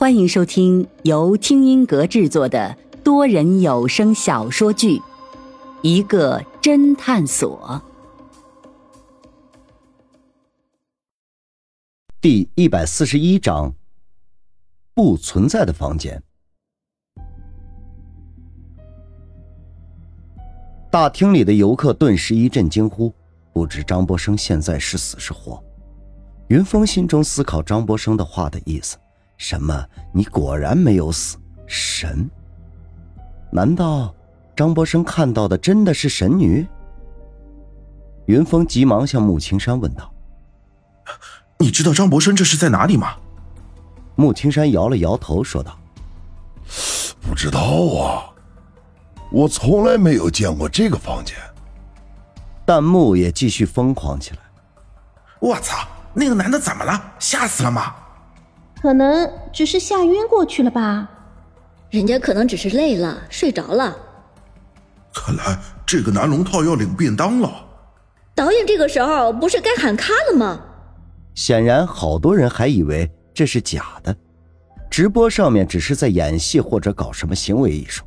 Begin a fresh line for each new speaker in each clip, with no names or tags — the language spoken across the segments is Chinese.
欢迎收听由听音阁制作的多人有声小说剧《一个侦探所》
第一百四十一章：不存在的房间。大厅里的游客顿时一阵惊呼，不知张博生现在是死是活。云峰心中思考张博生的话的意思：什么？你果然没有死？神？难道张博生看到的真的是神女？云峰急忙向穆青山问道：“
你知道张博生这是在哪里吗？”
穆青山摇了摇头，说道：“
不知道啊。”我从来没有见过这个房间。
弹幕也继续疯狂起来。
我操，那个男的怎么了？吓死了吗？
可能只是吓晕过去了吧。
人家可能只是累了，睡着了。
看来这个男龙套要领便当了。
导演这个时候不是该喊卡了吗？
显然，好多人还以为这是假的，直播上面只是在演戏或者搞什么行为艺术。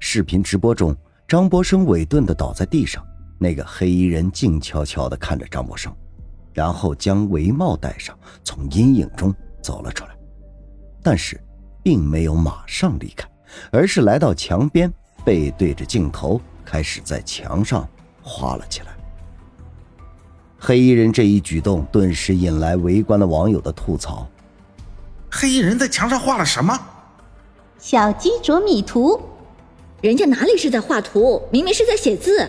视频直播中，张博生委顿的倒在地上，那个黑衣人静悄悄的看着张博生，然后将围帽戴上，从阴影中走了出来，但是，并没有马上离开，而是来到墙边，背对着镜头，开始在墙上画了起来。黑衣人这一举动顿时引来围观的网友的吐槽：“
黑衣人在墙上画了什么？
小鸡啄米图。”
人家哪里是在画图，明明是在写字。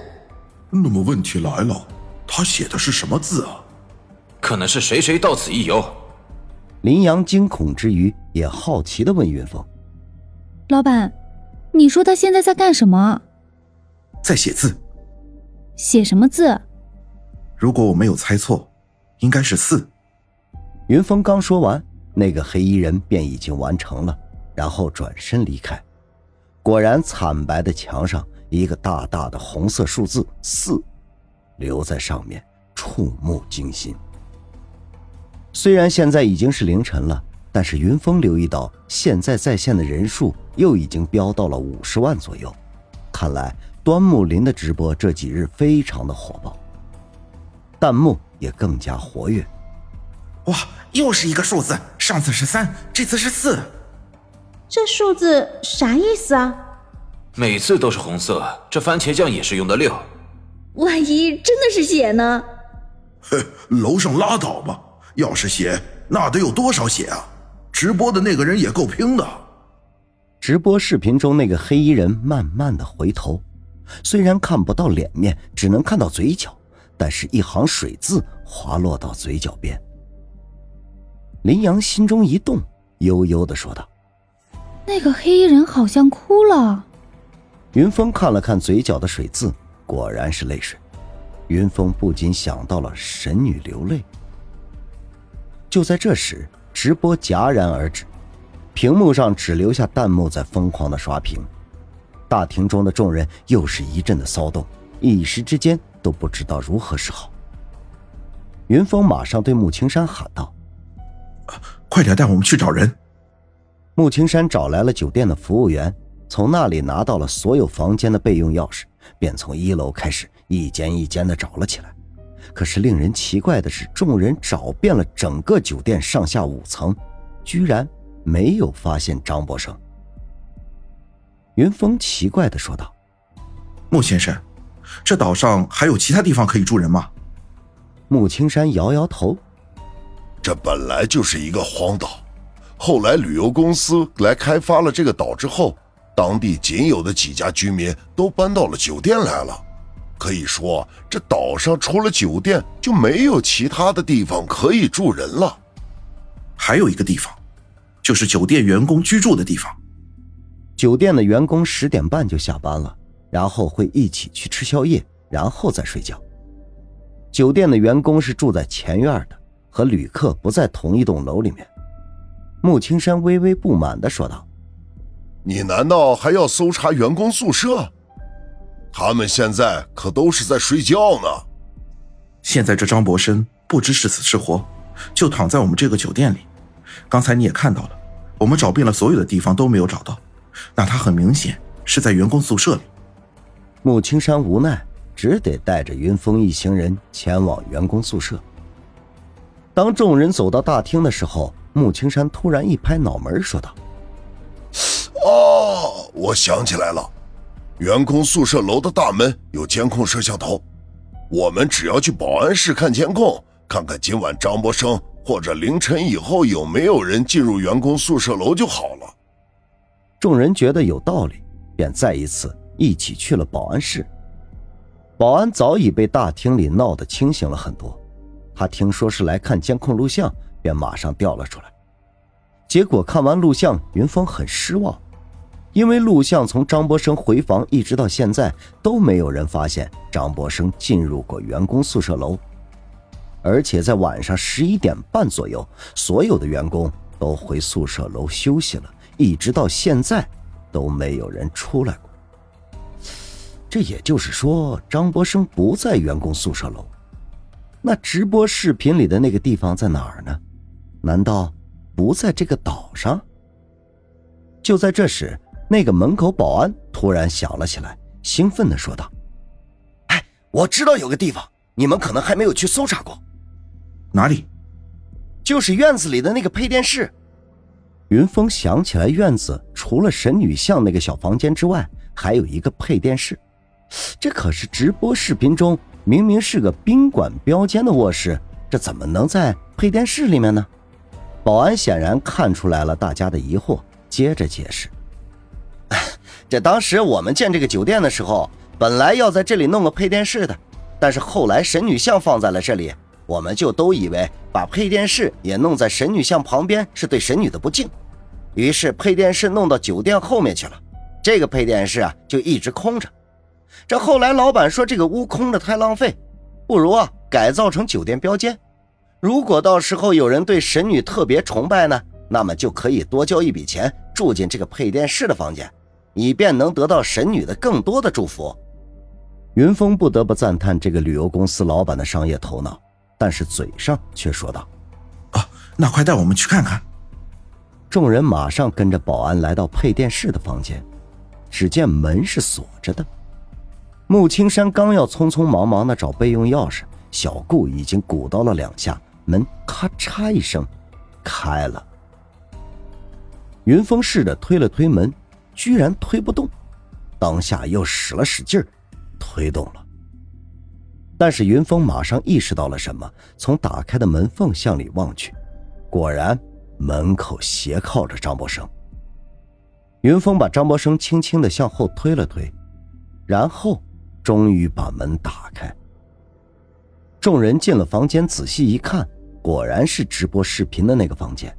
那么问题来了，他写的是什么字啊？
可能是谁谁到此一游。
林阳惊恐之余，也好奇的问云峰：“
老板，你说他现在在干什么？”
在写字。
写什么字？
如果我没有猜错，应该是四。
云峰刚说完，那个黑衣人便已经完成了，然后转身离开。果然，惨白的墙上一个大大的红色数字四，留在上面，触目惊心。虽然现在已经是凌晨了，但是云峰留意到，现在在线的人数又已经飙到了五十万左右。看来端木林的直播这几日非常的火爆，弹幕也更加活跃。
哇，又是一个数字，上次是三，这次是四。
这数字啥意思啊？
每次都是红色，这番茄酱也是用的六。
万一真的是血呢？
嘿，楼上拉倒吧！要是血，那得有多少血啊？直播的那个人也够拼的。
直播视频中那个黑衣人慢慢的回头，虽然看不到脸面，只能看到嘴角，但是一行水渍滑落到嘴角边。林阳心中一动，悠悠的说道。
那个黑衣人好像哭了。
云峰看了看嘴角的水渍，果然是泪水。云峰不禁想到了神女流泪。就在这时，直播戛然而止，屏幕上只留下弹幕在疯狂的刷屏。大厅中的众人又是一阵的骚动，一时之间都不知道如何是好。云峰马上对穆青山喊道：“
快点带我们去找人。”
穆青山找来了酒店的服务员，从那里拿到了所有房间的备用钥匙，便从一楼开始一间一间的找了起来。可是令人奇怪的是，众人找遍了整个酒店上下五层，居然没有发现张博生。云峰奇怪的说道：“
穆先生，这岛上还有其他地方可以住人吗？”
穆青山摇摇头：“
这本来就是一个荒岛。”后来旅游公司来开发了这个岛之后，当地仅有的几家居民都搬到了酒店来了。可以说，这岛上除了酒店就没有其他的地方可以住人了。
还有一个地方，就是酒店员工居住的地方。
酒店的员工十点半就下班了，然后会一起去吃宵夜，然后再睡觉。酒店的员工是住在前院的，和旅客不在同一栋楼里面。穆青山微微不满的说道：“
你难道还要搜查员工宿舍？他们现在可都是在睡觉呢。
现在这张博生不知是死是活，就躺在我们这个酒店里。刚才你也看到了，我们找遍了所有的地方都没有找到，那他很明显是在员工宿舍里。
穆青山无奈，只得带着云峰一行人前往员工宿舍。当众人走到大厅的时候，穆青山突然一拍脑门，说道：“
哦，我想起来了，员工宿舍楼的大门有监控摄像头，我们只要去保安室看监控，看看今晚张博生或者凌晨以后有没有人进入员工宿舍楼就好了。”
众人觉得有道理，便再一次一起去了保安室。保安早已被大厅里闹得清醒了很多。他听说是来看监控录像，便马上调了出来。结果看完录像，云峰很失望，因为录像从张博生回房一直到现在都没有人发现张博生进入过员工宿舍楼，而且在晚上十一点半左右，所有的员工都回宿舍楼休息了，一直到现在都没有人出来过。这也就是说，张博生不在员工宿舍楼。那直播视频里的那个地方在哪儿呢？难道不在这个岛上？就在这时，那个门口保安突然想了起来，兴奋的说道：“哎，我知道有个地方，你们可能还没有去搜查过。
哪里？
就是院子里的那个配电室。”云峰想起来，院子除了神女像那个小房间之外，还有一个配电室，这可是直播视频中。明明是个宾馆标间的卧室，这怎么能在配电室里面呢？保安显然看出来了大家的疑惑，接着解释：“这当时我们建这个酒店的时候，本来要在这里弄个配电室的，但是后来神女像放在了这里，我们就都以为把配电室也弄在神女像旁边是对神女的不敬，于是配电室弄到酒店后面去了，这个配电室啊就一直空着。”这后来老板说这个屋空着太浪费，不如啊改造成酒店标间。如果到时候有人对神女特别崇拜呢，那么就可以多交一笔钱住进这个配电室的房间，以便能得到神女的更多的祝福。云峰不得不赞叹这个旅游公司老板的商业头脑，但是嘴上却说道：“
啊，那快带我们去看看。”
众人马上跟着保安来到配电室的房间，只见门是锁着的。穆青山刚要匆匆忙忙的找备用钥匙，小顾已经鼓捣了两下，门咔嚓一声开了。云峰试着推了推门，居然推不动，当下又使了使劲儿，推动了。但是云峰马上意识到了什么，从打开的门缝向里望去，果然门口斜靠着张博生。云峰把张博生轻轻的向后推了推，然后。终于把门打开，众人进了房间，仔细一看，果然是直播视频的那个房间。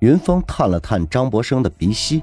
云峰探了探张博生的鼻息，